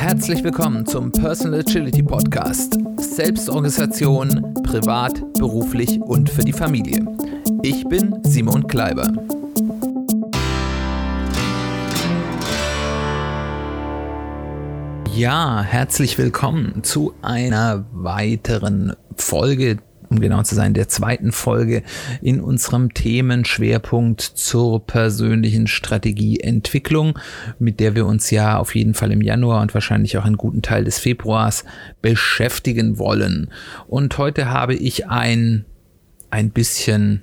Herzlich willkommen zum Personal Agility Podcast. Selbstorganisation, privat, beruflich und für die Familie. Ich bin Simon Kleiber. Ja, herzlich willkommen zu einer weiteren Folge um genau zu sein, der zweiten Folge in unserem Themenschwerpunkt zur persönlichen Strategieentwicklung, mit der wir uns ja auf jeden Fall im Januar und wahrscheinlich auch einen guten Teil des Februars beschäftigen wollen. Und heute habe ich ein, ein bisschen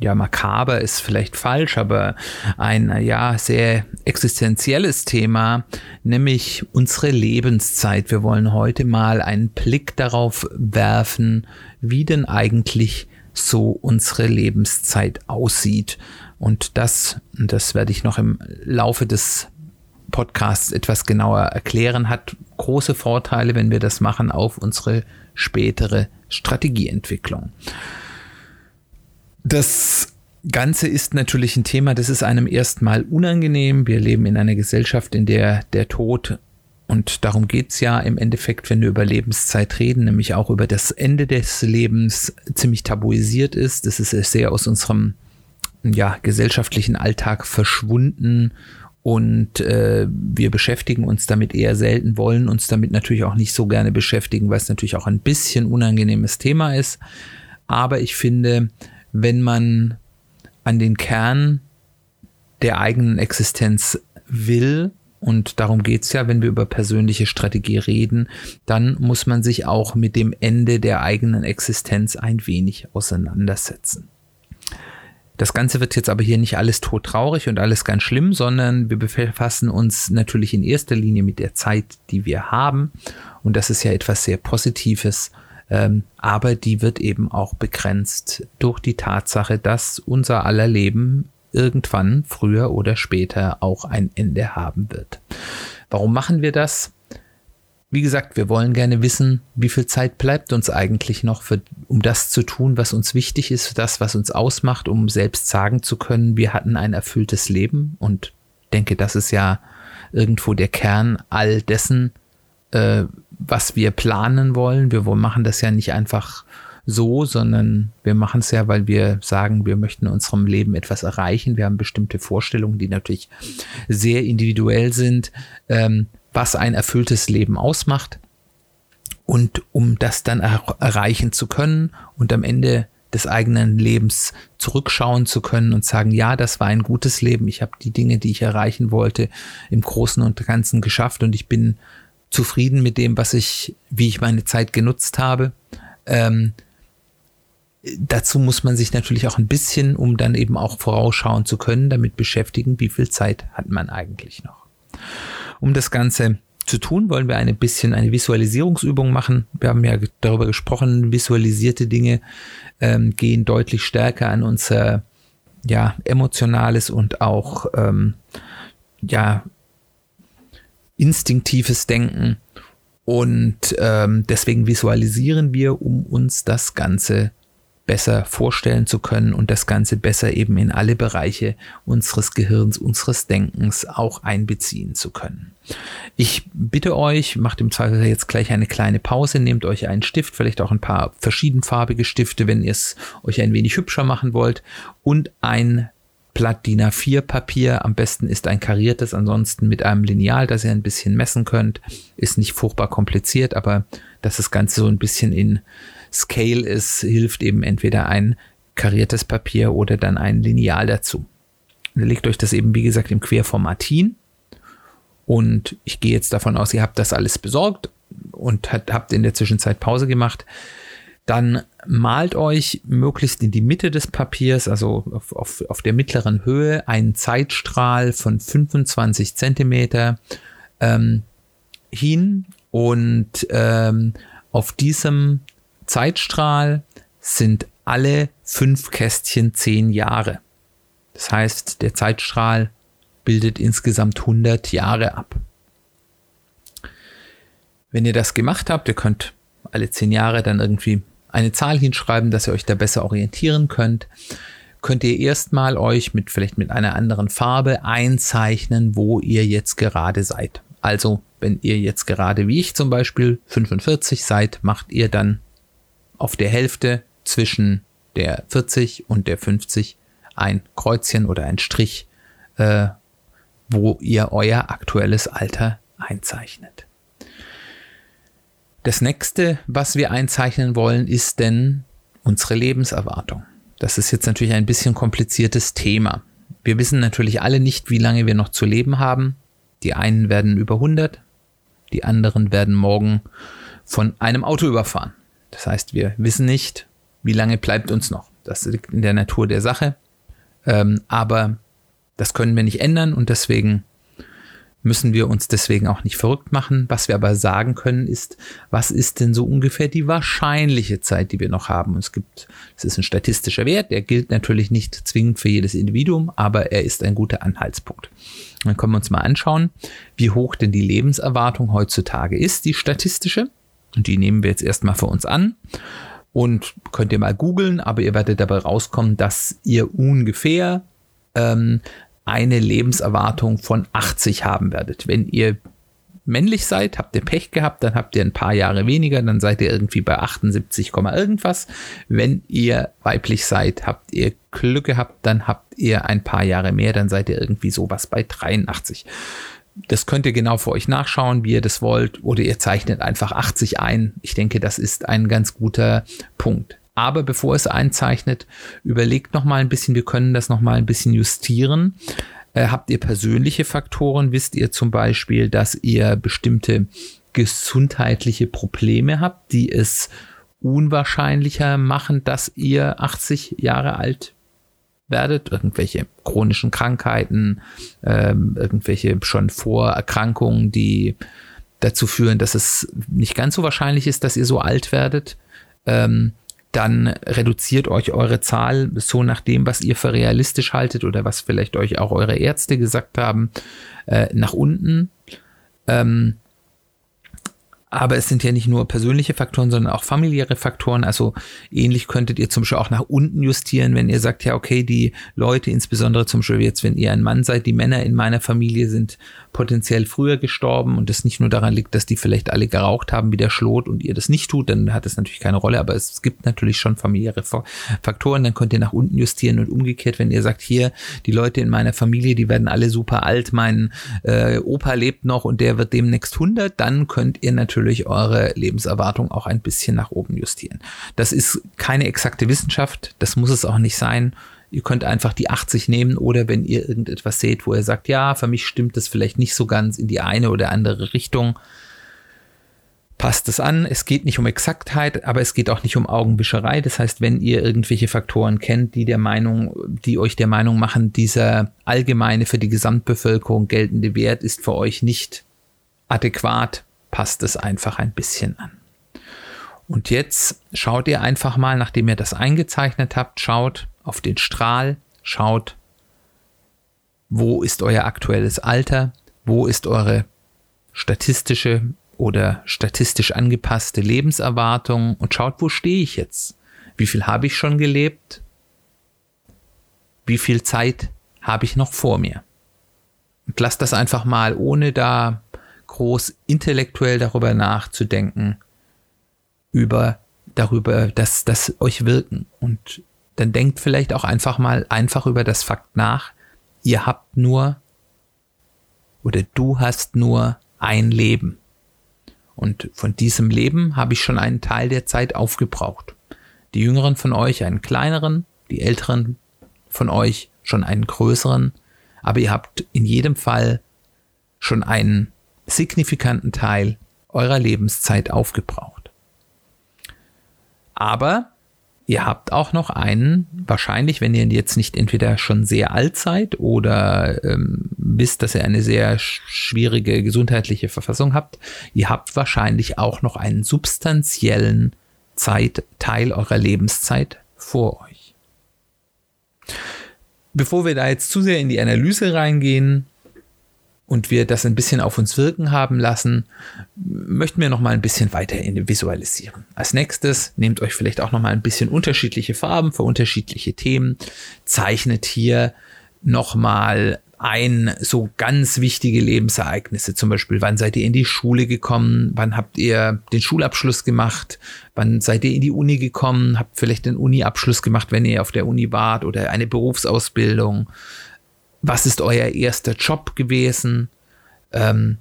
ja, makaber ist vielleicht falsch, aber ein, ja, sehr existenzielles Thema, nämlich unsere Lebenszeit. Wir wollen heute mal einen Blick darauf werfen, wie denn eigentlich so unsere Lebenszeit aussieht. Und das, das werde ich noch im Laufe des Podcasts etwas genauer erklären, hat große Vorteile, wenn wir das machen, auf unsere spätere Strategieentwicklung. Das Ganze ist natürlich ein Thema, das ist einem erstmal unangenehm. Wir leben in einer Gesellschaft, in der der Tod, und darum geht's ja im Endeffekt, wenn wir über Lebenszeit reden, nämlich auch über das Ende des Lebens, ziemlich tabuisiert ist. Das ist sehr aus unserem ja, gesellschaftlichen Alltag verschwunden und äh, wir beschäftigen uns damit eher selten, wollen uns damit natürlich auch nicht so gerne beschäftigen, weil es natürlich auch ein bisschen unangenehmes Thema ist. Aber ich finde, wenn man an den Kern der eigenen Existenz will, und darum geht's ja, wenn wir über persönliche Strategie reden, dann muss man sich auch mit dem Ende der eigenen Existenz ein wenig auseinandersetzen. Das Ganze wird jetzt aber hier nicht alles todtraurig und alles ganz schlimm, sondern wir befassen uns natürlich in erster Linie mit der Zeit, die wir haben. Und das ist ja etwas sehr Positives ähm, aber die wird eben auch begrenzt durch die Tatsache, dass unser aller Leben irgendwann, früher oder später, auch ein Ende haben wird. Warum machen wir das? Wie gesagt, wir wollen gerne wissen, wie viel Zeit bleibt uns eigentlich noch, für, um das zu tun, was uns wichtig ist, das, was uns ausmacht, um selbst sagen zu können, wir hatten ein erfülltes Leben und denke, das ist ja irgendwo der Kern all dessen, äh, was wir planen wollen. Wir machen das ja nicht einfach so, sondern wir machen es ja, weil wir sagen, wir möchten in unserem Leben etwas erreichen. Wir haben bestimmte Vorstellungen, die natürlich sehr individuell sind, ähm, was ein erfülltes Leben ausmacht. Und um das dann er erreichen zu können und am Ende des eigenen Lebens zurückschauen zu können und sagen, ja, das war ein gutes Leben. Ich habe die Dinge, die ich erreichen wollte, im Großen und Ganzen geschafft und ich bin zufrieden mit dem, was ich, wie ich meine Zeit genutzt habe. Ähm, dazu muss man sich natürlich auch ein bisschen, um dann eben auch vorausschauen zu können, damit beschäftigen, wie viel Zeit hat man eigentlich noch. Um das Ganze zu tun, wollen wir ein bisschen eine Visualisierungsübung machen. Wir haben ja darüber gesprochen, visualisierte Dinge ähm, gehen deutlich stärker an unser ja, emotionales und auch ähm, ja, instinktives Denken und ähm, deswegen visualisieren wir, um uns das Ganze besser vorstellen zu können und das Ganze besser eben in alle Bereiche unseres Gehirns, unseres Denkens auch einbeziehen zu können. Ich bitte euch, macht im Zweifel jetzt gleich eine kleine Pause, nehmt euch einen Stift, vielleicht auch ein paar verschiedenfarbige Stifte, wenn ihr es euch ein wenig hübscher machen wollt und ein Blatt DIN A4 Papier. Am besten ist ein kariertes, ansonsten mit einem Lineal, das ihr ein bisschen messen könnt. Ist nicht furchtbar kompliziert, aber dass das Ganze so ein bisschen in Scale ist, hilft eben entweder ein kariertes Papier oder dann ein Lineal dazu. Legt euch das eben, wie gesagt, im Querformat hin. Und ich gehe jetzt davon aus, ihr habt das alles besorgt und habt in der Zwischenzeit Pause gemacht dann malt euch möglichst in die Mitte des Papiers, also auf, auf, auf der mittleren Höhe, einen Zeitstrahl von 25 Zentimeter ähm, hin und ähm, auf diesem Zeitstrahl sind alle fünf Kästchen zehn Jahre. Das heißt, der Zeitstrahl bildet insgesamt 100 Jahre ab. Wenn ihr das gemacht habt, ihr könnt alle zehn Jahre dann irgendwie eine Zahl hinschreiben, dass ihr euch da besser orientieren könnt. Könnt ihr erstmal euch mit vielleicht mit einer anderen Farbe einzeichnen, wo ihr jetzt gerade seid. Also wenn ihr jetzt gerade wie ich zum Beispiel 45 seid, macht ihr dann auf der Hälfte zwischen der 40 und der 50 ein Kreuzchen oder ein Strich, äh, wo ihr euer aktuelles Alter einzeichnet. Das nächste, was wir einzeichnen wollen, ist denn unsere Lebenserwartung. Das ist jetzt natürlich ein bisschen kompliziertes Thema. Wir wissen natürlich alle nicht, wie lange wir noch zu leben haben. Die einen werden über 100, die anderen werden morgen von einem Auto überfahren. Das heißt, wir wissen nicht, wie lange bleibt uns noch. Das liegt in der Natur der Sache. Ähm, aber das können wir nicht ändern und deswegen müssen wir uns deswegen auch nicht verrückt machen. Was wir aber sagen können, ist, was ist denn so ungefähr die wahrscheinliche Zeit, die wir noch haben? Und es gibt, es ist ein statistischer Wert, der gilt natürlich nicht zwingend für jedes Individuum, aber er ist ein guter Anhaltspunkt. Dann können wir uns mal anschauen, wie hoch denn die Lebenserwartung heutzutage ist, die statistische. Und die nehmen wir jetzt erstmal für uns an. Und könnt ihr mal googeln, aber ihr werdet dabei rauskommen, dass ihr ungefähr ähm, eine Lebenserwartung von 80 haben werdet. Wenn ihr männlich seid, habt ihr Pech gehabt, dann habt ihr ein paar Jahre weniger, dann seid ihr irgendwie bei 78, irgendwas. Wenn ihr weiblich seid, habt ihr Glück gehabt, dann habt ihr ein paar Jahre mehr, dann seid ihr irgendwie sowas bei 83. Das könnt ihr genau für euch nachschauen, wie ihr das wollt, oder ihr zeichnet einfach 80 ein. Ich denke, das ist ein ganz guter Punkt. Aber bevor es einzeichnet, überlegt noch mal ein bisschen, wir können das noch mal ein bisschen justieren. Äh, habt ihr persönliche Faktoren? Wisst ihr zum Beispiel, dass ihr bestimmte gesundheitliche Probleme habt, die es unwahrscheinlicher machen, dass ihr 80 Jahre alt werdet, irgendwelche chronischen Krankheiten, ähm, irgendwelche schon Vorerkrankungen, die dazu führen, dass es nicht ganz so wahrscheinlich ist, dass ihr so alt werdet. Ähm, dann reduziert euch eure Zahl so nach dem, was ihr für realistisch haltet oder was vielleicht euch auch eure Ärzte gesagt haben, äh, nach unten. Ähm, aber es sind ja nicht nur persönliche Faktoren, sondern auch familiäre Faktoren. Also ähnlich könntet ihr zum Beispiel auch nach unten justieren, wenn ihr sagt, ja, okay, die Leute, insbesondere zum Beispiel jetzt, wenn ihr ein Mann seid, die Männer in meiner Familie sind potenziell früher gestorben und das nicht nur daran liegt, dass die vielleicht alle geraucht haben wie der Schlot und ihr das nicht tut, dann hat es natürlich keine Rolle, aber es gibt natürlich schon familiäre Faktoren, dann könnt ihr nach unten justieren und umgekehrt, wenn ihr sagt, hier, die Leute in meiner Familie, die werden alle super alt, mein äh, Opa lebt noch und der wird demnächst 100, dann könnt ihr natürlich eure Lebenserwartung auch ein bisschen nach oben justieren. Das ist keine exakte Wissenschaft, das muss es auch nicht sein. Ihr könnt einfach die 80 nehmen oder wenn ihr irgendetwas seht, wo ihr sagt, ja, für mich stimmt das vielleicht nicht so ganz in die eine oder andere Richtung, passt es an. Es geht nicht um Exaktheit, aber es geht auch nicht um Augenwischerei. Das heißt, wenn ihr irgendwelche Faktoren kennt, die der Meinung, die euch der Meinung machen, dieser allgemeine für die Gesamtbevölkerung geltende Wert ist für euch nicht adäquat, passt es einfach ein bisschen an. Und jetzt schaut ihr einfach mal, nachdem ihr das eingezeichnet habt, schaut auf den Strahl, schaut, wo ist euer aktuelles Alter, wo ist eure statistische oder statistisch angepasste Lebenserwartung und schaut, wo stehe ich jetzt? Wie viel habe ich schon gelebt? Wie viel Zeit habe ich noch vor mir? Und lasst das einfach mal, ohne da groß intellektuell darüber nachzudenken, über darüber, dass das euch wirken. Und dann denkt vielleicht auch einfach mal einfach über das Fakt nach, ihr habt nur oder du hast nur ein Leben. Und von diesem Leben habe ich schon einen Teil der Zeit aufgebraucht. Die Jüngeren von euch einen kleineren, die Älteren von euch schon einen größeren, aber ihr habt in jedem Fall schon einen signifikanten Teil eurer Lebenszeit aufgebraucht. Aber ihr habt auch noch einen, wahrscheinlich, wenn ihr jetzt nicht entweder schon sehr alt seid oder ähm, wisst, dass ihr eine sehr schwierige gesundheitliche Verfassung habt, ihr habt wahrscheinlich auch noch einen substanziellen Zeit, Teil eurer Lebenszeit vor euch. Bevor wir da jetzt zu sehr in die Analyse reingehen, und wir das ein bisschen auf uns wirken haben lassen, möchten wir noch mal ein bisschen weiter visualisieren. Als nächstes nehmt euch vielleicht auch noch mal ein bisschen unterschiedliche Farben für unterschiedliche Themen, zeichnet hier noch mal ein so ganz wichtige Lebensereignisse, zum Beispiel, wann seid ihr in die Schule gekommen, wann habt ihr den Schulabschluss gemacht, wann seid ihr in die Uni gekommen, habt vielleicht den Uni-Abschluss gemacht, wenn ihr auf der Uni wart oder eine Berufsausbildung, was ist euer erster Job gewesen, ähm,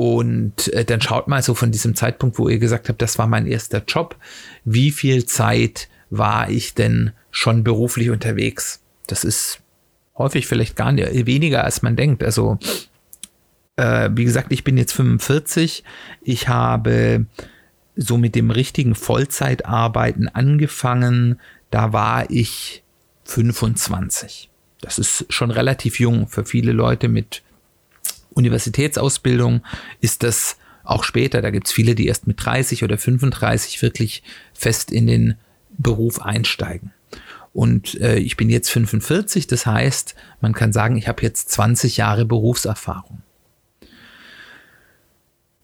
und äh, dann schaut mal so von diesem Zeitpunkt, wo ihr gesagt habt, das war mein erster Job, wie viel Zeit war ich denn schon beruflich unterwegs? Das ist häufig vielleicht gar nicht, weniger, als man denkt. Also, äh, wie gesagt, ich bin jetzt 45. Ich habe so mit dem richtigen Vollzeitarbeiten angefangen. Da war ich 25. Das ist schon relativ jung für viele Leute mit Universitätsausbildung ist das auch später, da gibt es viele, die erst mit 30 oder 35 wirklich fest in den Beruf einsteigen. Und äh, ich bin jetzt 45, das heißt, man kann sagen, ich habe jetzt 20 Jahre Berufserfahrung.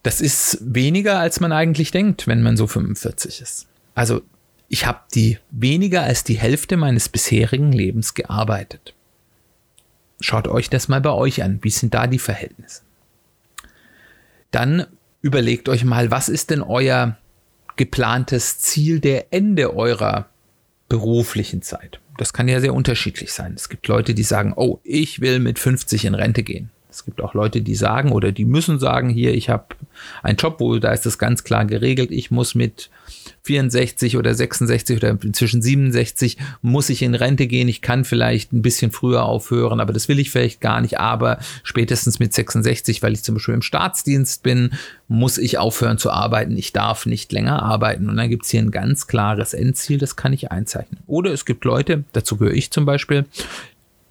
Das ist weniger, als man eigentlich denkt, wenn man so 45 ist. Also ich habe die weniger als die Hälfte meines bisherigen Lebens gearbeitet. Schaut euch das mal bei euch an. Wie sind da die Verhältnisse? Dann überlegt euch mal, was ist denn euer geplantes Ziel der Ende eurer beruflichen Zeit? Das kann ja sehr unterschiedlich sein. Es gibt Leute, die sagen, oh, ich will mit 50 in Rente gehen. Es gibt auch Leute, die sagen oder die müssen sagen, hier, ich habe einen Job, wo da ist das ganz klar geregelt, ich muss mit 64 oder 66 oder inzwischen 67 muss ich in Rente gehen. Ich kann vielleicht ein bisschen früher aufhören, aber das will ich vielleicht gar nicht. Aber spätestens mit 66, weil ich zum Beispiel im Staatsdienst bin, muss ich aufhören zu arbeiten. Ich darf nicht länger arbeiten. Und dann gibt es hier ein ganz klares Endziel, das kann ich einzeichnen. Oder es gibt Leute, dazu gehöre ich zum Beispiel,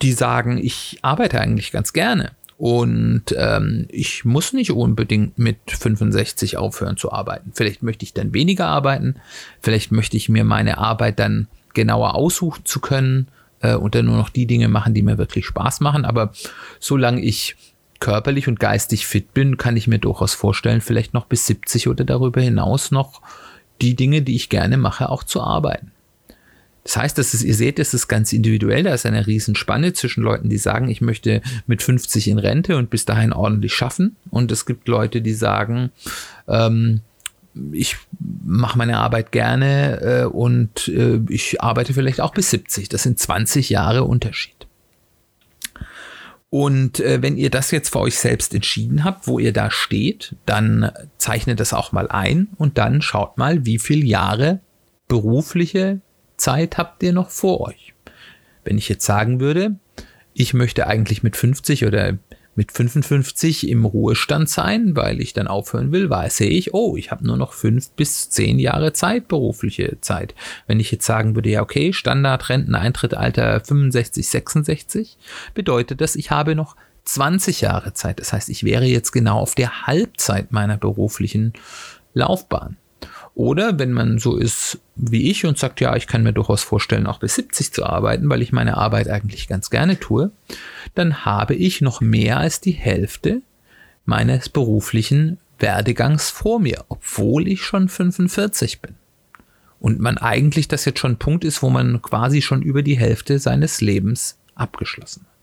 die sagen, ich arbeite eigentlich ganz gerne. Und ähm, ich muss nicht unbedingt mit 65 aufhören zu arbeiten. Vielleicht möchte ich dann weniger arbeiten. Vielleicht möchte ich mir meine Arbeit dann genauer aussuchen zu können äh, und dann nur noch die Dinge machen, die mir wirklich Spaß machen. Aber solange ich körperlich und geistig fit bin, kann ich mir durchaus vorstellen, vielleicht noch bis 70 oder darüber hinaus noch die Dinge, die ich gerne mache, auch zu arbeiten. Das heißt, dass es, ihr seht, es ist ganz individuell. Da ist eine Riesenspanne zwischen Leuten, die sagen, ich möchte mit 50 in Rente und bis dahin ordentlich schaffen. Und es gibt Leute, die sagen, ähm, ich mache meine Arbeit gerne äh, und äh, ich arbeite vielleicht auch bis 70. Das sind 20 Jahre Unterschied. Und äh, wenn ihr das jetzt für euch selbst entschieden habt, wo ihr da steht, dann zeichnet das auch mal ein und dann schaut mal, wie viele Jahre berufliche Zeit habt ihr noch vor euch? Wenn ich jetzt sagen würde, ich möchte eigentlich mit 50 oder mit 55 im Ruhestand sein, weil ich dann aufhören will, weiß ich, oh, ich habe nur noch fünf bis zehn Jahre Zeit, berufliche Zeit. Wenn ich jetzt sagen würde, ja, okay, Standard Renteneintritt-Alter 65, 66, bedeutet das, ich habe noch 20 Jahre Zeit. Das heißt, ich wäre jetzt genau auf der Halbzeit meiner beruflichen Laufbahn. Oder wenn man so ist wie ich und sagt, ja, ich kann mir durchaus vorstellen, auch bis 70 zu arbeiten, weil ich meine Arbeit eigentlich ganz gerne tue, dann habe ich noch mehr als die Hälfte meines beruflichen Werdegangs vor mir, obwohl ich schon 45 bin. Und man eigentlich das jetzt schon ein Punkt ist, wo man quasi schon über die Hälfte seines Lebens abgeschlossen hat.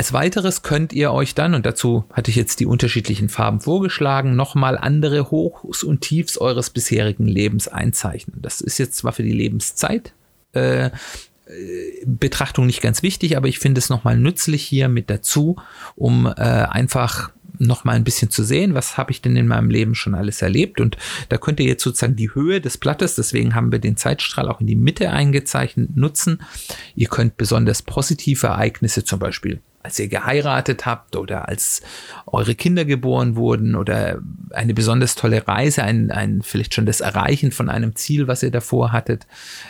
Als weiteres könnt ihr euch dann, und dazu hatte ich jetzt die unterschiedlichen Farben vorgeschlagen, nochmal andere Hochs und Tiefs eures bisherigen Lebens einzeichnen. Das ist jetzt zwar für die Lebenszeit äh, Betrachtung nicht ganz wichtig, aber ich finde es nochmal nützlich hier mit dazu, um äh, einfach nochmal ein bisschen zu sehen, was habe ich denn in meinem Leben schon alles erlebt. Und da könnt ihr jetzt sozusagen die Höhe des Blattes, deswegen haben wir den Zeitstrahl auch in die Mitte eingezeichnet, nutzen. Ihr könnt besonders positive Ereignisse zum Beispiel als ihr geheiratet habt oder als eure Kinder geboren wurden oder eine besonders tolle Reise, ein, ein vielleicht schon das Erreichen von einem Ziel, was ihr davor hattet,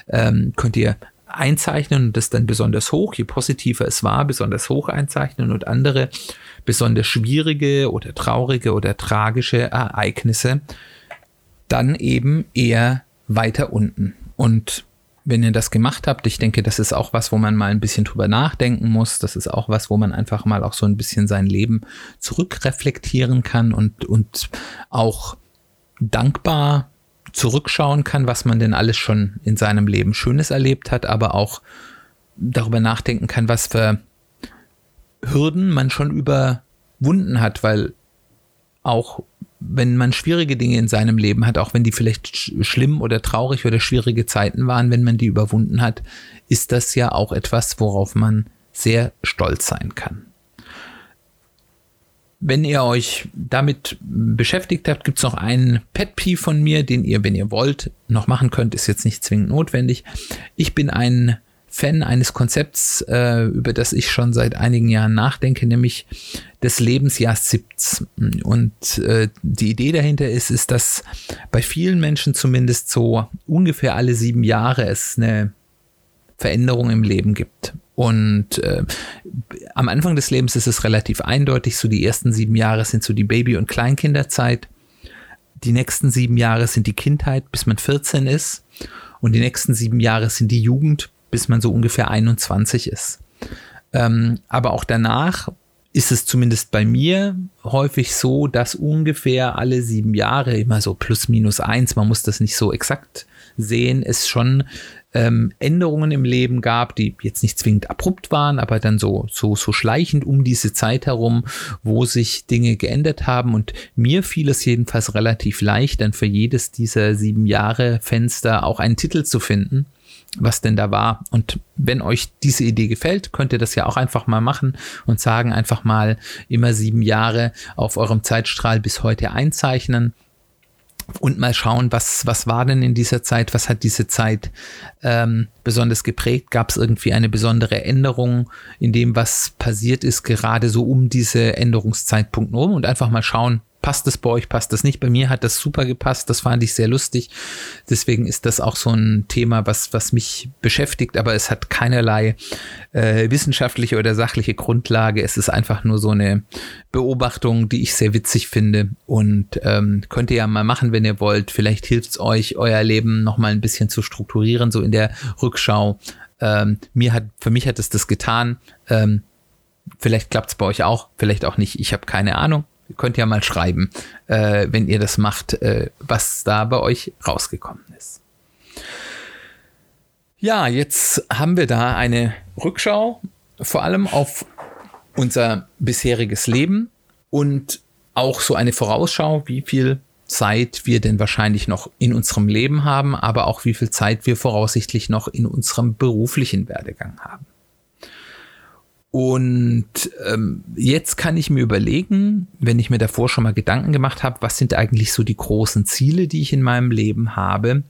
ähm, könnt ihr einzeichnen und das dann besonders hoch, je positiver es war, besonders hoch einzeichnen und andere besonders schwierige oder traurige oder tragische Ereignisse dann eben eher weiter unten. Und wenn ihr das gemacht habt, ich denke, das ist auch was, wo man mal ein bisschen drüber nachdenken muss. Das ist auch was, wo man einfach mal auch so ein bisschen sein Leben zurückreflektieren kann und, und auch dankbar zurückschauen kann, was man denn alles schon in seinem Leben Schönes erlebt hat, aber auch darüber nachdenken kann, was für Hürden man schon überwunden hat, weil auch wenn man schwierige Dinge in seinem Leben hat, auch wenn die vielleicht schlimm oder traurig oder schwierige Zeiten waren, wenn man die überwunden hat, ist das ja auch etwas, worauf man sehr stolz sein kann. Wenn ihr euch damit beschäftigt habt, gibt es noch einen Pet P von mir, den ihr, wenn ihr wollt, noch machen könnt. Ist jetzt nicht zwingend notwendig. Ich bin ein Fan eines Konzepts, äh, über das ich schon seit einigen Jahren nachdenke, nämlich des Lebensjahrs 17. Und äh, die Idee dahinter ist, ist, dass bei vielen Menschen zumindest so ungefähr alle sieben Jahre es eine Veränderung im Leben gibt. Und äh, am Anfang des Lebens ist es relativ eindeutig, so die ersten sieben Jahre sind so die Baby- und Kleinkinderzeit. Die nächsten sieben Jahre sind die Kindheit, bis man 14 ist. Und die nächsten sieben Jahre sind die Jugend, bis man so ungefähr 21 ist. Ähm, aber auch danach ist es zumindest bei mir häufig so, dass ungefähr alle sieben Jahre immer so plus minus eins, man muss das nicht so exakt sehen, es schon ähm, Änderungen im Leben gab, die jetzt nicht zwingend abrupt waren, aber dann so, so, so schleichend um diese Zeit herum, wo sich Dinge geändert haben. Und mir fiel es jedenfalls relativ leicht, dann für jedes dieser sieben Jahre Fenster auch einen Titel zu finden was denn da war. Und wenn euch diese Idee gefällt, könnt ihr das ja auch einfach mal machen und sagen einfach mal immer sieben Jahre auf eurem Zeitstrahl bis heute einzeichnen und mal schauen, was, was war denn in dieser Zeit, was hat diese Zeit ähm, besonders geprägt, gab es irgendwie eine besondere Änderung in dem, was passiert ist, gerade so um diese Änderungszeitpunkt rum und einfach mal schauen, passt es bei euch, passt das nicht. Bei mir hat das super gepasst, das fand ich sehr lustig. Deswegen ist das auch so ein Thema, was, was mich beschäftigt, aber es hat keinerlei äh, wissenschaftliche oder sachliche Grundlage. Es ist einfach nur so eine Beobachtung, die ich sehr witzig finde und ähm, könnt ihr ja mal machen, wenn ihr wollt. Vielleicht hilft es euch, euer Leben nochmal ein bisschen zu strukturieren, so in der Rückschau. Ähm, mir hat, für mich hat es das getan. Ähm, vielleicht klappt es bei euch auch, vielleicht auch nicht. Ich habe keine Ahnung. Ihr könnt ja mal schreiben, äh, wenn ihr das macht, äh, was da bei euch rausgekommen ist. Ja, jetzt haben wir da eine Rückschau, vor allem auf unser bisheriges Leben und auch so eine Vorausschau, wie viel Zeit wir denn wahrscheinlich noch in unserem Leben haben, aber auch wie viel Zeit wir voraussichtlich noch in unserem beruflichen Werdegang haben. Und ähm, jetzt kann ich mir überlegen, wenn ich mir davor schon mal Gedanken gemacht habe, was sind eigentlich so die großen Ziele, die ich in meinem Leben habe?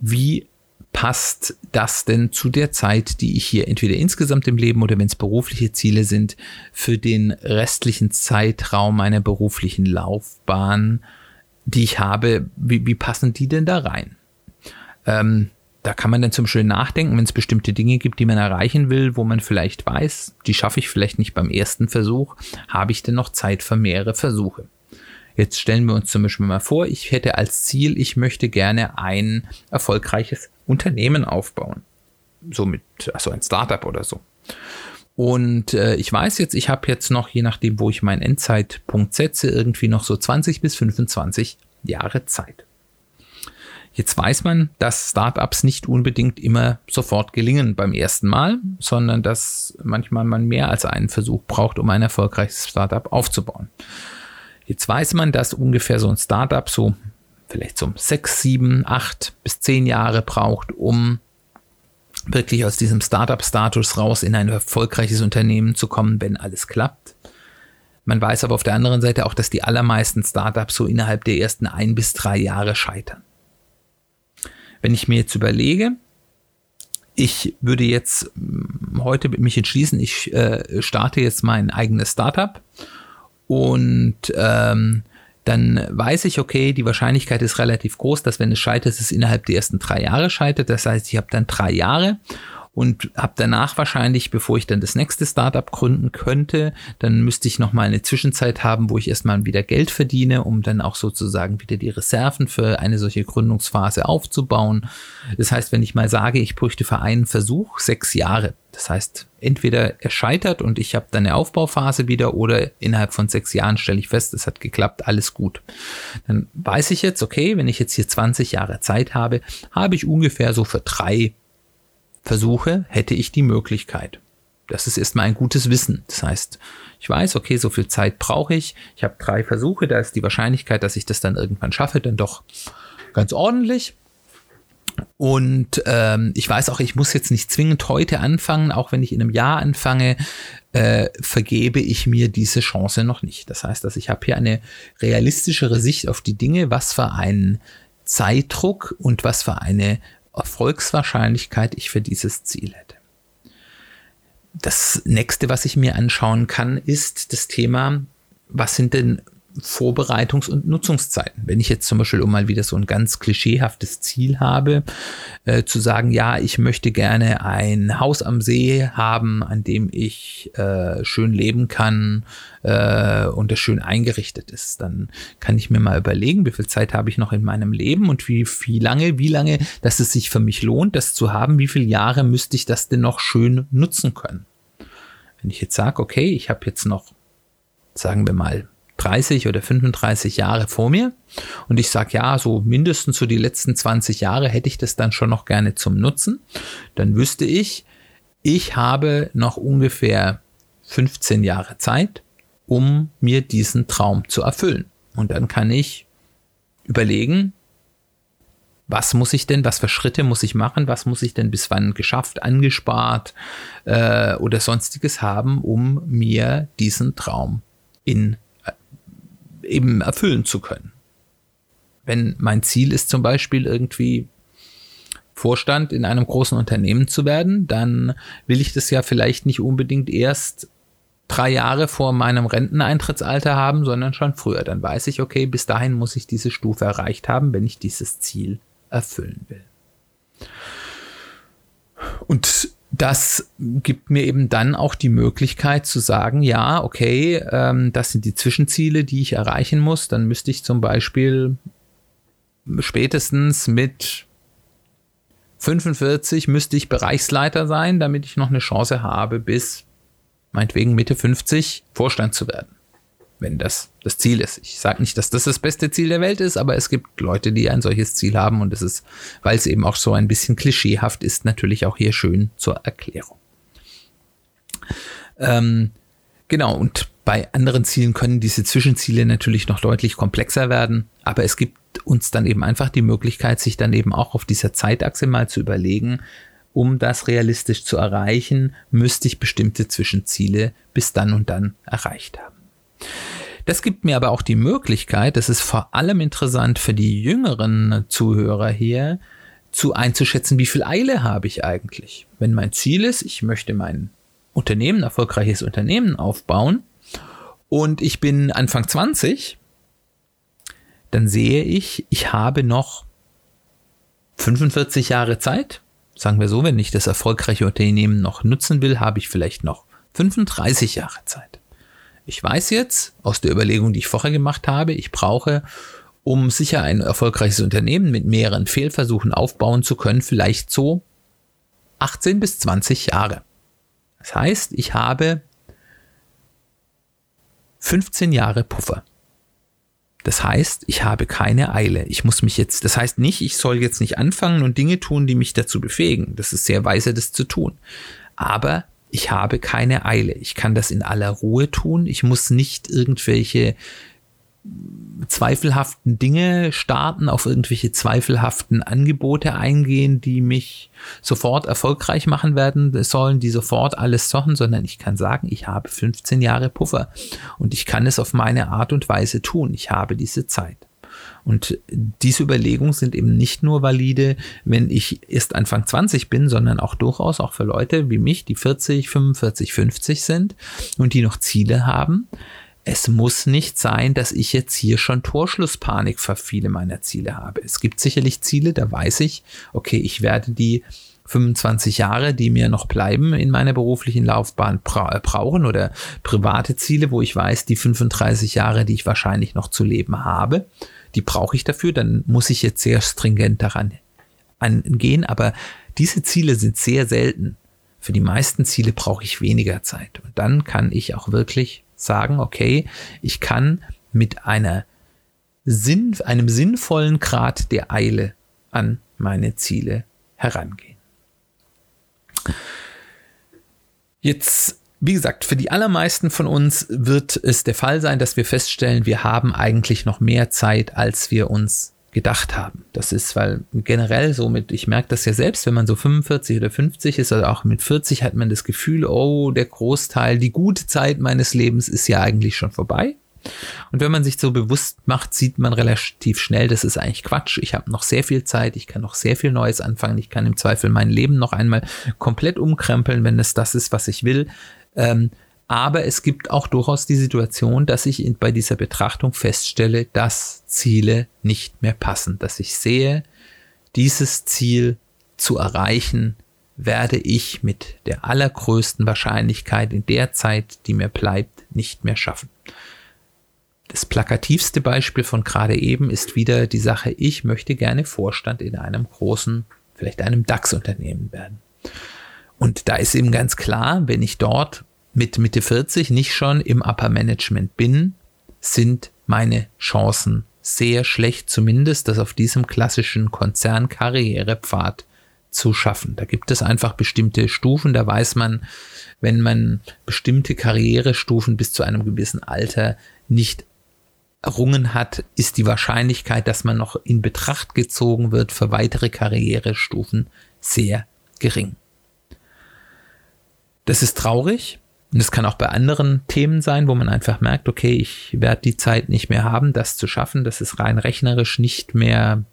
Wie passt das denn zu der Zeit, die ich hier entweder insgesamt im Leben oder wenn es berufliche Ziele sind, für den restlichen Zeitraum meiner beruflichen Laufbahn, die ich habe, wie, wie passen die denn da rein? Ähm, da kann man dann zum Beispiel nachdenken, wenn es bestimmte Dinge gibt, die man erreichen will, wo man vielleicht weiß, die schaffe ich vielleicht nicht beim ersten Versuch, habe ich denn noch Zeit für mehrere Versuche? Jetzt stellen wir uns zum Beispiel mal vor, ich hätte als Ziel, ich möchte gerne ein erfolgreiches Unternehmen aufbauen. So mit, also ein Startup oder so. Und äh, ich weiß jetzt, ich habe jetzt noch, je nachdem, wo ich meinen Endzeitpunkt setze, irgendwie noch so 20 bis 25 Jahre Zeit. Jetzt weiß man, dass Startups nicht unbedingt immer sofort gelingen beim ersten Mal, sondern dass manchmal man mehr als einen Versuch braucht, um ein erfolgreiches Startup aufzubauen. Jetzt weiß man, dass ungefähr so ein Startup so vielleicht so sechs, sieben, acht bis zehn Jahre braucht, um wirklich aus diesem Startup-Status raus in ein erfolgreiches Unternehmen zu kommen, wenn alles klappt. Man weiß aber auf der anderen Seite auch, dass die allermeisten Startups so innerhalb der ersten ein bis drei Jahre scheitern. Wenn ich mir jetzt überlege, ich würde jetzt hm, heute mich entschließen, ich äh, starte jetzt mein eigenes Startup und ähm, dann weiß ich, okay, die Wahrscheinlichkeit ist relativ groß, dass wenn es scheitert, es innerhalb der ersten drei Jahre scheitert. Das heißt, ich habe dann drei Jahre und habe danach wahrscheinlich, bevor ich dann das nächste Startup gründen könnte, dann müsste ich noch mal eine Zwischenzeit haben, wo ich erstmal wieder Geld verdiene, um dann auch sozusagen wieder die Reserven für eine solche Gründungsphase aufzubauen. Das heißt, wenn ich mal sage, ich bräuchte für einen Versuch sechs Jahre, das heißt, entweder er scheitert und ich habe dann eine Aufbauphase wieder oder innerhalb von sechs Jahren stelle ich fest, es hat geklappt, alles gut. Dann weiß ich jetzt, okay, wenn ich jetzt hier 20 Jahre Zeit habe, habe ich ungefähr so für drei Versuche hätte ich die Möglichkeit. Das ist erstmal ein gutes Wissen. Das heißt, ich weiß, okay, so viel Zeit brauche ich. Ich habe drei Versuche, da ist die Wahrscheinlichkeit, dass ich das dann irgendwann schaffe, dann doch ganz ordentlich. Und ähm, ich weiß auch, ich muss jetzt nicht zwingend heute anfangen, auch wenn ich in einem Jahr anfange, äh, vergebe ich mir diese Chance noch nicht. Das heißt, dass ich habe hier eine realistischere Sicht auf die Dinge, was für einen Zeitdruck und was für eine Erfolgswahrscheinlichkeit ich für dieses Ziel hätte. Das nächste, was ich mir anschauen kann, ist das Thema, was sind denn Vorbereitungs- und Nutzungszeiten. Wenn ich jetzt zum Beispiel, um mal wieder so ein ganz klischeehaftes Ziel habe, äh, zu sagen, ja, ich möchte gerne ein Haus am See haben, an dem ich äh, schön leben kann äh, und das schön eingerichtet ist, dann kann ich mir mal überlegen, wie viel Zeit habe ich noch in meinem Leben und wie, wie lange, wie lange, dass es sich für mich lohnt, das zu haben, wie viele Jahre müsste ich das denn noch schön nutzen können. Wenn ich jetzt sage, okay, ich habe jetzt noch, sagen wir mal, 30 oder 35 Jahre vor mir und ich sage, ja, so mindestens so die letzten 20 Jahre hätte ich das dann schon noch gerne zum Nutzen, dann wüsste ich, ich habe noch ungefähr 15 Jahre Zeit, um mir diesen Traum zu erfüllen. Und dann kann ich überlegen, was muss ich denn, was für Schritte muss ich machen, was muss ich denn bis wann geschafft, angespart äh, oder sonstiges haben, um mir diesen Traum in eben erfüllen zu können. Wenn mein Ziel ist zum Beispiel irgendwie Vorstand in einem großen Unternehmen zu werden, dann will ich das ja vielleicht nicht unbedingt erst drei Jahre vor meinem Renteneintrittsalter haben, sondern schon früher. Dann weiß ich, okay, bis dahin muss ich diese Stufe erreicht haben, wenn ich dieses Ziel erfüllen will. Und das gibt mir eben dann auch die Möglichkeit zu sagen, ja, okay, ähm, das sind die Zwischenziele, die ich erreichen muss. Dann müsste ich zum Beispiel spätestens mit 45 müsste ich Bereichsleiter sein, damit ich noch eine Chance habe, bis meinetwegen Mitte 50 Vorstand zu werden wenn das das Ziel ist. Ich sage nicht, dass das das beste Ziel der Welt ist, aber es gibt Leute, die ein solches Ziel haben und es ist, weil es eben auch so ein bisschen klischeehaft ist, natürlich auch hier schön zur Erklärung. Ähm, genau, und bei anderen Zielen können diese Zwischenziele natürlich noch deutlich komplexer werden, aber es gibt uns dann eben einfach die Möglichkeit, sich dann eben auch auf dieser Zeitachse mal zu überlegen, um das realistisch zu erreichen, müsste ich bestimmte Zwischenziele bis dann und dann erreicht haben. Das gibt mir aber auch die Möglichkeit, das ist vor allem interessant für die jüngeren Zuhörer hier, zu einzuschätzen, wie viel Eile habe ich eigentlich. Wenn mein Ziel ist, ich möchte mein Unternehmen, erfolgreiches Unternehmen aufbauen und ich bin Anfang 20, dann sehe ich, ich habe noch 45 Jahre Zeit. Sagen wir so, wenn ich das erfolgreiche Unternehmen noch nutzen will, habe ich vielleicht noch 35 Jahre Zeit. Ich weiß jetzt aus der Überlegung, die ich vorher gemacht habe, ich brauche, um sicher ein erfolgreiches Unternehmen mit mehreren Fehlversuchen aufbauen zu können, vielleicht so 18 bis 20 Jahre. Das heißt, ich habe 15 Jahre Puffer. Das heißt, ich habe keine Eile. Ich muss mich jetzt, das heißt nicht, ich soll jetzt nicht anfangen und Dinge tun, die mich dazu befähigen. Das ist sehr weise, das zu tun. Aber ich habe keine Eile. Ich kann das in aller Ruhe tun. Ich muss nicht irgendwelche zweifelhaften Dinge starten, auf irgendwelche zweifelhaften Angebote eingehen, die mich sofort erfolgreich machen werden sollen, die sofort alles sochen, sondern ich kann sagen, ich habe 15 Jahre Puffer und ich kann es auf meine Art und Weise tun. Ich habe diese Zeit. Und diese Überlegungen sind eben nicht nur valide, wenn ich erst Anfang 20 bin, sondern auch durchaus auch für Leute wie mich, die 40, 45, 50 sind und die noch Ziele haben. Es muss nicht sein, dass ich jetzt hier schon Torschlusspanik für viele meiner Ziele habe. Es gibt sicherlich Ziele, da weiß ich, okay, ich werde die 25 Jahre, die mir noch bleiben in meiner beruflichen Laufbahn bra brauchen oder private Ziele, wo ich weiß, die 35 Jahre, die ich wahrscheinlich noch zu leben habe, die brauche ich dafür, dann muss ich jetzt sehr stringent daran angehen. Aber diese Ziele sind sehr selten. Für die meisten Ziele brauche ich weniger Zeit. Und dann kann ich auch wirklich sagen, okay, ich kann mit einer Sinn, einem sinnvollen Grad der Eile an meine Ziele herangehen. Jetzt, wie gesagt, für die allermeisten von uns wird es der Fall sein, dass wir feststellen, wir haben eigentlich noch mehr Zeit, als wir uns gedacht haben. Das ist, weil generell so mit, ich merke das ja selbst, wenn man so 45 oder 50 ist, oder auch mit 40 hat man das Gefühl, oh, der Großteil, die gute Zeit meines Lebens ist ja eigentlich schon vorbei. Und wenn man sich so bewusst macht, sieht man relativ schnell, das ist eigentlich Quatsch. Ich habe noch sehr viel Zeit, ich kann noch sehr viel Neues anfangen, ich kann im Zweifel mein Leben noch einmal komplett umkrempeln, wenn es das ist, was ich will. Ähm, aber es gibt auch durchaus die Situation, dass ich bei dieser Betrachtung feststelle, dass Ziele nicht mehr passen, dass ich sehe, dieses Ziel zu erreichen, werde ich mit der allergrößten Wahrscheinlichkeit in der Zeit, die mir bleibt, nicht mehr schaffen. Das plakativste Beispiel von gerade eben ist wieder die Sache, ich möchte gerne Vorstand in einem großen, vielleicht einem DAX-Unternehmen werden. Und da ist eben ganz klar, wenn ich dort mit Mitte 40 nicht schon im Upper Management bin, sind meine Chancen sehr schlecht, zumindest das auf diesem klassischen Konzernkarrierepfad zu schaffen. Da gibt es einfach bestimmte Stufen, da weiß man, wenn man bestimmte Karrierestufen bis zu einem gewissen Alter nicht errungen hat, ist die Wahrscheinlichkeit, dass man noch in Betracht gezogen wird für weitere Karrierestufen sehr gering. Das ist traurig, und es kann auch bei anderen Themen sein, wo man einfach merkt, okay, ich werde die Zeit nicht mehr haben, das zu schaffen. Das ist rein rechnerisch nicht mehr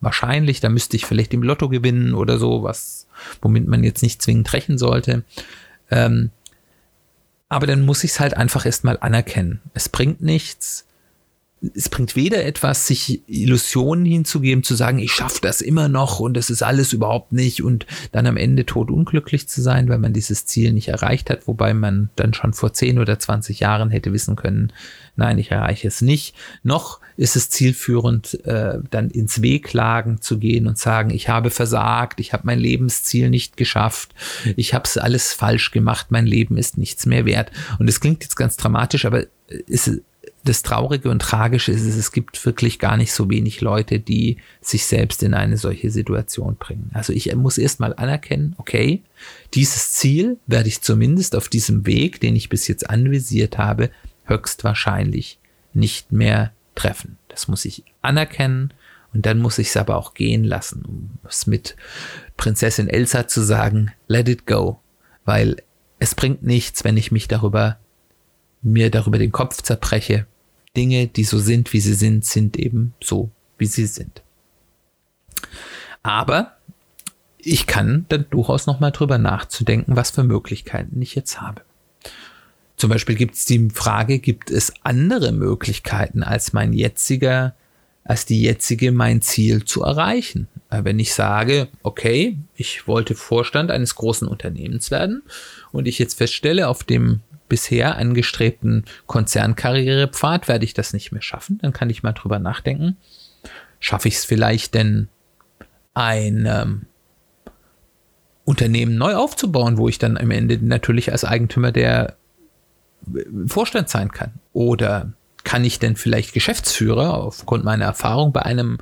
wahrscheinlich. Da müsste ich vielleicht im Lotto gewinnen oder so, was, womit man jetzt nicht zwingend rechnen sollte. Ähm, aber dann muss ich es halt einfach erstmal anerkennen. Es bringt nichts, es bringt weder etwas, sich Illusionen hinzugeben, zu sagen, ich schaffe das immer noch und es ist alles überhaupt nicht und dann am Ende tot unglücklich zu sein, weil man dieses Ziel nicht erreicht hat, wobei man dann schon vor 10 oder 20 Jahren hätte wissen können, nein, ich erreiche es nicht. Noch ist es zielführend, äh, dann ins Wehklagen zu gehen und sagen, ich habe versagt, ich habe mein Lebensziel nicht geschafft, ich habe es alles falsch gemacht, mein Leben ist nichts mehr wert. Und es klingt jetzt ganz dramatisch, aber ist das Traurige und Tragische ist, es gibt wirklich gar nicht so wenig Leute, die sich selbst in eine solche Situation bringen. Also ich muss erstmal anerkennen, okay, dieses Ziel werde ich zumindest auf diesem Weg, den ich bis jetzt anvisiert habe, höchstwahrscheinlich nicht mehr treffen. Das muss ich anerkennen und dann muss ich es aber auch gehen lassen, um es mit Prinzessin Elsa zu sagen, let it go, weil es bringt nichts, wenn ich mich darüber mir darüber den Kopf zerbreche, Dinge, die so sind, wie sie sind, sind eben so, wie sie sind. Aber ich kann dann durchaus noch mal drüber nachzudenken, was für Möglichkeiten ich jetzt habe. Zum Beispiel gibt es die Frage, gibt es andere Möglichkeiten als mein jetziger, als die jetzige mein Ziel zu erreichen? Äh, wenn ich sage, okay, ich wollte Vorstand eines großen Unternehmens werden und ich jetzt feststelle, auf dem bisher angestrebten Konzernkarrierepfad werde ich das nicht mehr schaffen. Dann kann ich mal drüber nachdenken. Schaffe ich es vielleicht denn, ein ähm, Unternehmen neu aufzubauen, wo ich dann am Ende natürlich als Eigentümer der äh, Vorstand sein kann? Oder kann ich denn vielleicht Geschäftsführer aufgrund meiner Erfahrung bei einem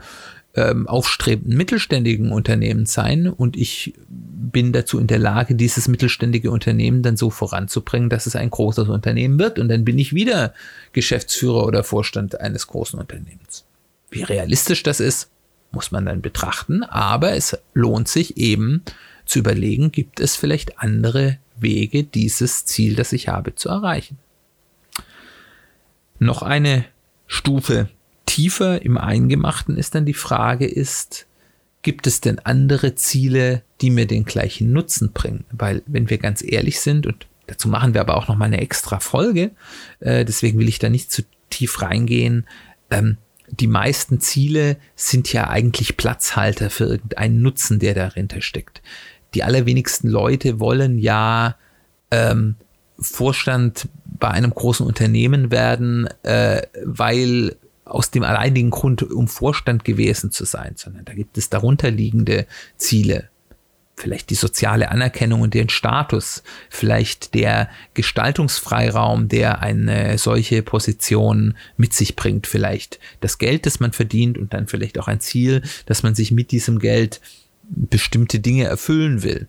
ähm, aufstrebenden mittelständigen Unternehmen sein und ich bin dazu in der Lage, dieses mittelständige Unternehmen dann so voranzubringen, dass es ein großes Unternehmen wird und dann bin ich wieder Geschäftsführer oder Vorstand eines großen Unternehmens. Wie realistisch das ist, muss man dann betrachten, aber es lohnt sich eben zu überlegen, gibt es vielleicht andere Wege, dieses Ziel, das ich habe, zu erreichen. Noch eine Stufe tiefer im Eingemachten ist dann die Frage ist, gibt es denn andere Ziele, die mir den gleichen Nutzen bringen? Weil wenn wir ganz ehrlich sind und dazu machen wir aber auch noch mal eine extra Folge, äh, deswegen will ich da nicht zu tief reingehen. Ähm, die meisten Ziele sind ja eigentlich Platzhalter für irgendeinen Nutzen, der dahinter steckt. Die allerwenigsten Leute wollen ja ähm, Vorstand bei einem großen Unternehmen werden, äh, weil aus dem alleinigen Grund, um Vorstand gewesen zu sein, sondern da gibt es darunterliegende Ziele. Vielleicht die soziale Anerkennung und den Status, vielleicht der Gestaltungsfreiraum, der eine solche Position mit sich bringt, vielleicht das Geld, das man verdient und dann vielleicht auch ein Ziel, dass man sich mit diesem Geld bestimmte Dinge erfüllen will.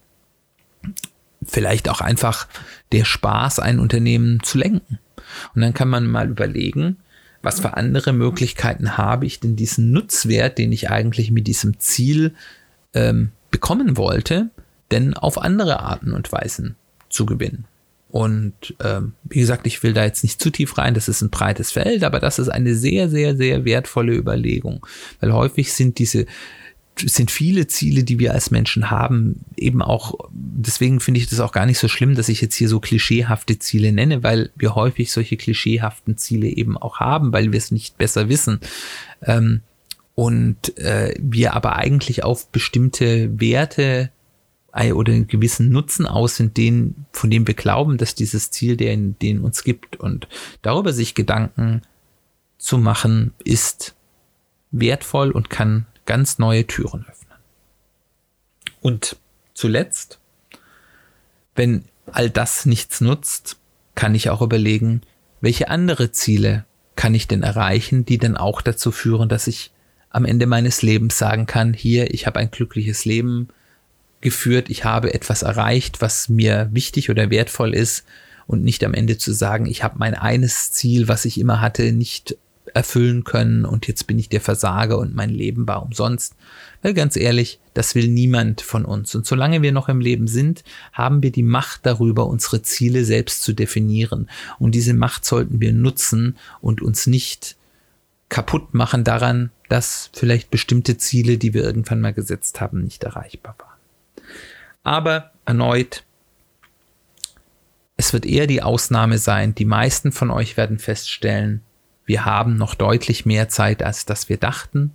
vielleicht auch einfach der Spaß, ein Unternehmen zu lenken. Und dann kann man mal überlegen, was für andere Möglichkeiten habe ich denn diesen Nutzwert, den ich eigentlich mit diesem Ziel ähm, bekommen wollte, denn auf andere Arten und Weisen zu gewinnen. Und ähm, wie gesagt, ich will da jetzt nicht zu tief rein, das ist ein breites Feld, aber das ist eine sehr, sehr, sehr wertvolle Überlegung, weil häufig sind diese sind viele Ziele, die wir als Menschen haben, eben auch, deswegen finde ich das auch gar nicht so schlimm, dass ich jetzt hier so klischeehafte Ziele nenne, weil wir häufig solche klischeehaften Ziele eben auch haben, weil wir es nicht besser wissen. Ähm, und äh, wir aber eigentlich auf bestimmte Werte oder einen gewissen Nutzen aus sind, den, von dem wir glauben, dass dieses Ziel den, den uns gibt. Und darüber sich Gedanken zu machen, ist wertvoll und kann ganz neue Türen öffnen. Und zuletzt, wenn all das nichts nutzt, kann ich auch überlegen, welche andere Ziele kann ich denn erreichen, die dann auch dazu führen, dass ich am Ende meines Lebens sagen kann, hier, ich habe ein glückliches Leben geführt, ich habe etwas erreicht, was mir wichtig oder wertvoll ist und nicht am Ende zu sagen, ich habe mein eines Ziel, was ich immer hatte, nicht erfüllen können und jetzt bin ich der Versager und mein Leben war umsonst. Weil ganz ehrlich, das will niemand von uns. Und solange wir noch im Leben sind, haben wir die Macht darüber, unsere Ziele selbst zu definieren. Und diese Macht sollten wir nutzen und uns nicht kaputt machen daran, dass vielleicht bestimmte Ziele, die wir irgendwann mal gesetzt haben, nicht erreichbar waren. Aber erneut, es wird eher die Ausnahme sein. Die meisten von euch werden feststellen, wir haben noch deutlich mehr Zeit, als dass wir dachten.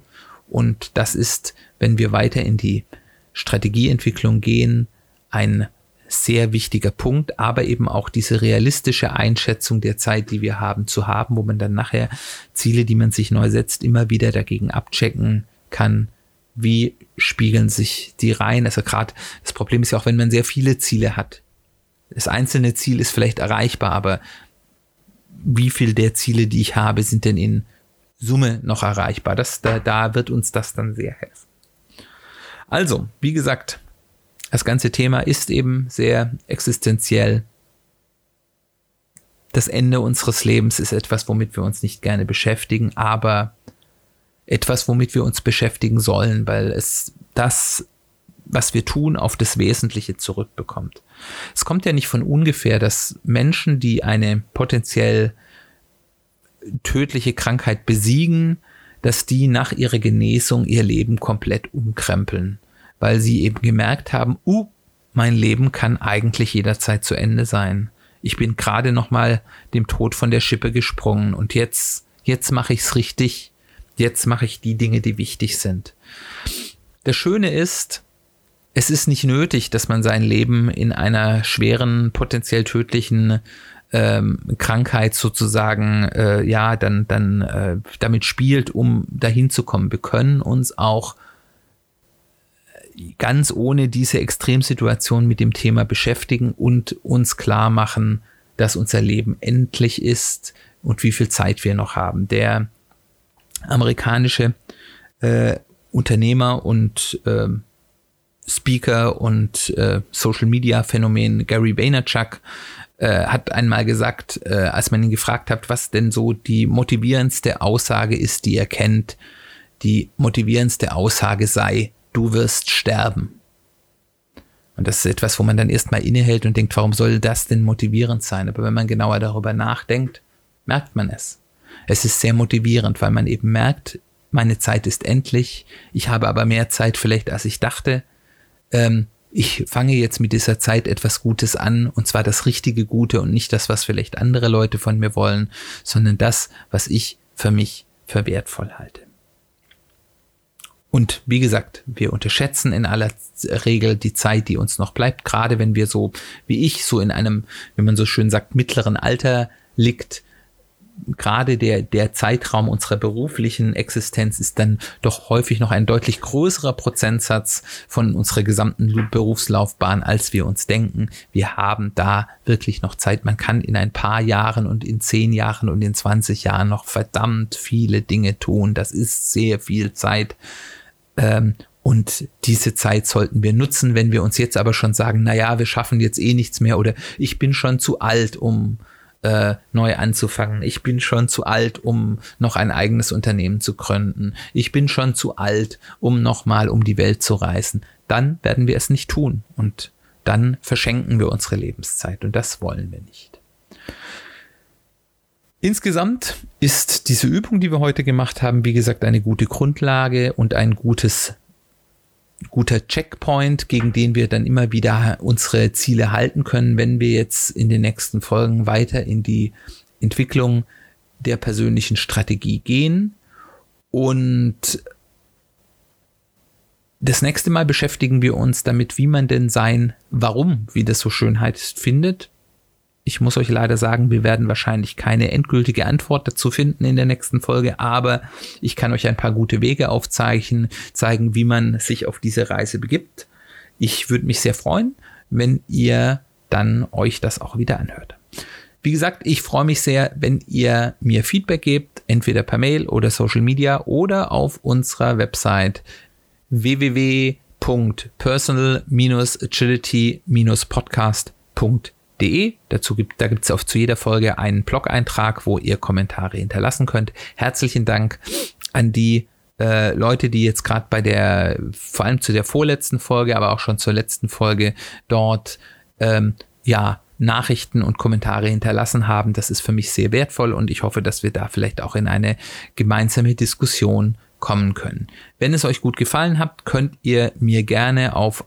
Und das ist, wenn wir weiter in die Strategieentwicklung gehen, ein sehr wichtiger Punkt, aber eben auch diese realistische Einschätzung der Zeit, die wir haben, zu haben, wo man dann nachher Ziele, die man sich neu setzt, immer wieder dagegen abchecken kann. Wie spiegeln sich die rein? Also gerade das Problem ist ja auch, wenn man sehr viele Ziele hat. Das einzelne Ziel ist vielleicht erreichbar, aber wie viel der Ziele, die ich habe, sind denn in Summe noch erreichbar. Das, da, da wird uns das dann sehr helfen. Also, wie gesagt, das ganze Thema ist eben sehr existenziell. Das Ende unseres Lebens ist etwas, womit wir uns nicht gerne beschäftigen, aber etwas, womit wir uns beschäftigen sollen, weil es das, was wir tun, auf das Wesentliche zurückbekommt. Es kommt ja nicht von ungefähr, dass Menschen, die eine potenziell tödliche Krankheit besiegen, dass die nach ihrer Genesung ihr Leben komplett umkrempeln, weil sie eben gemerkt haben, uh, mein Leben kann eigentlich jederzeit zu Ende sein. Ich bin gerade noch mal dem Tod von der Schippe gesprungen und jetzt jetzt mache ich's richtig. Jetzt mache ich die Dinge, die wichtig sind. Das Schöne ist, es ist nicht nötig, dass man sein Leben in einer schweren, potenziell tödlichen ähm, Krankheit sozusagen, äh, ja, dann, dann äh, damit spielt, um dahin zu kommen. Wir können uns auch ganz ohne diese Extremsituation mit dem Thema beschäftigen und uns klar machen, dass unser Leben endlich ist und wie viel Zeit wir noch haben. Der amerikanische äh, Unternehmer und äh, Speaker und äh, Social Media Phänomen Gary Vaynerchuk äh, hat einmal gesagt, äh, als man ihn gefragt hat, was denn so die motivierendste Aussage ist, die er kennt, die motivierendste Aussage sei, du wirst sterben. Und das ist etwas, wo man dann erstmal innehält und denkt, warum soll das denn motivierend sein? Aber wenn man genauer darüber nachdenkt, merkt man es. Es ist sehr motivierend, weil man eben merkt, meine Zeit ist endlich, ich habe aber mehr Zeit vielleicht, als ich dachte, ähm, ich fange jetzt mit dieser Zeit etwas Gutes an, und zwar das richtige Gute und nicht das, was vielleicht andere Leute von mir wollen, sondern das, was ich für mich für wertvoll halte. Und wie gesagt, wir unterschätzen in aller Regel die Zeit, die uns noch bleibt, gerade wenn wir so wie ich so in einem, wie man so schön sagt, mittleren Alter liegt, gerade der, der Zeitraum unserer beruflichen Existenz ist dann doch häufig noch ein deutlich größerer Prozentsatz von unserer gesamten Berufslaufbahn, als wir uns denken. Wir haben da wirklich noch Zeit. Man kann in ein paar Jahren und in zehn Jahren und in 20 Jahren noch verdammt viele Dinge tun. Das ist sehr viel Zeit. Ähm, Und diese Zeit sollten wir nutzen, wenn wir uns jetzt aber schon sagen, na ja, wir schaffen jetzt eh nichts mehr oder ich bin schon zu alt, um äh, neu anzufangen. Ich bin schon zu alt, um noch ein eigenes Unternehmen zu gründen. Ich bin schon zu alt, um nochmal um die Welt zu reisen. Dann werden wir es nicht tun und dann verschenken wir unsere Lebenszeit und das wollen wir nicht. Insgesamt ist diese Übung, die wir heute gemacht haben, wie gesagt, eine gute Grundlage und ein gutes guter Checkpoint, gegen den wir dann immer wieder unsere Ziele halten können, wenn wir jetzt in den nächsten Folgen weiter in die Entwicklung der persönlichen Strategie gehen. Und das nächste Mal beschäftigen wir uns damit, wie man denn sein Warum, wie das so schön heißt, findet. Ich muss euch leider sagen, wir werden wahrscheinlich keine endgültige Antwort dazu finden in der nächsten Folge, aber ich kann euch ein paar gute Wege aufzeichnen, zeigen, wie man sich auf diese Reise begibt. Ich würde mich sehr freuen, wenn ihr dann euch das auch wieder anhört. Wie gesagt, ich freue mich sehr, wenn ihr mir Feedback gebt, entweder per Mail oder Social Media oder auf unserer Website www.personal-agility-podcast.de De. Dazu gibt, da gibt es auf zu jeder Folge einen Blog-Eintrag, wo ihr Kommentare hinterlassen könnt. Herzlichen Dank an die äh, Leute, die jetzt gerade bei der, vor allem zu der vorletzten Folge, aber auch schon zur letzten Folge dort, ähm, ja, Nachrichten und Kommentare hinterlassen haben. Das ist für mich sehr wertvoll und ich hoffe, dass wir da vielleicht auch in eine gemeinsame Diskussion kommen können. Wenn es euch gut gefallen hat, könnt ihr mir gerne auf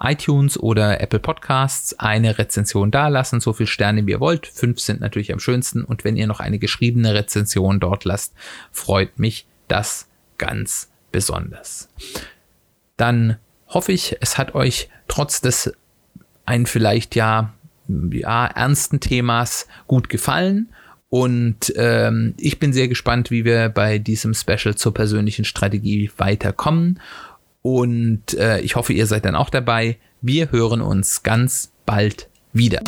iTunes oder Apple Podcasts eine Rezension dalassen, so viel Sterne wie ihr wollt. Fünf sind natürlich am schönsten und wenn ihr noch eine geschriebene Rezension dort lasst, freut mich das ganz besonders. Dann hoffe ich, es hat euch trotz des ein vielleicht ja, ja ernsten Themas gut gefallen und ähm, ich bin sehr gespannt, wie wir bei diesem Special zur persönlichen Strategie weiterkommen. Und äh, ich hoffe, ihr seid dann auch dabei. Wir hören uns ganz bald wieder.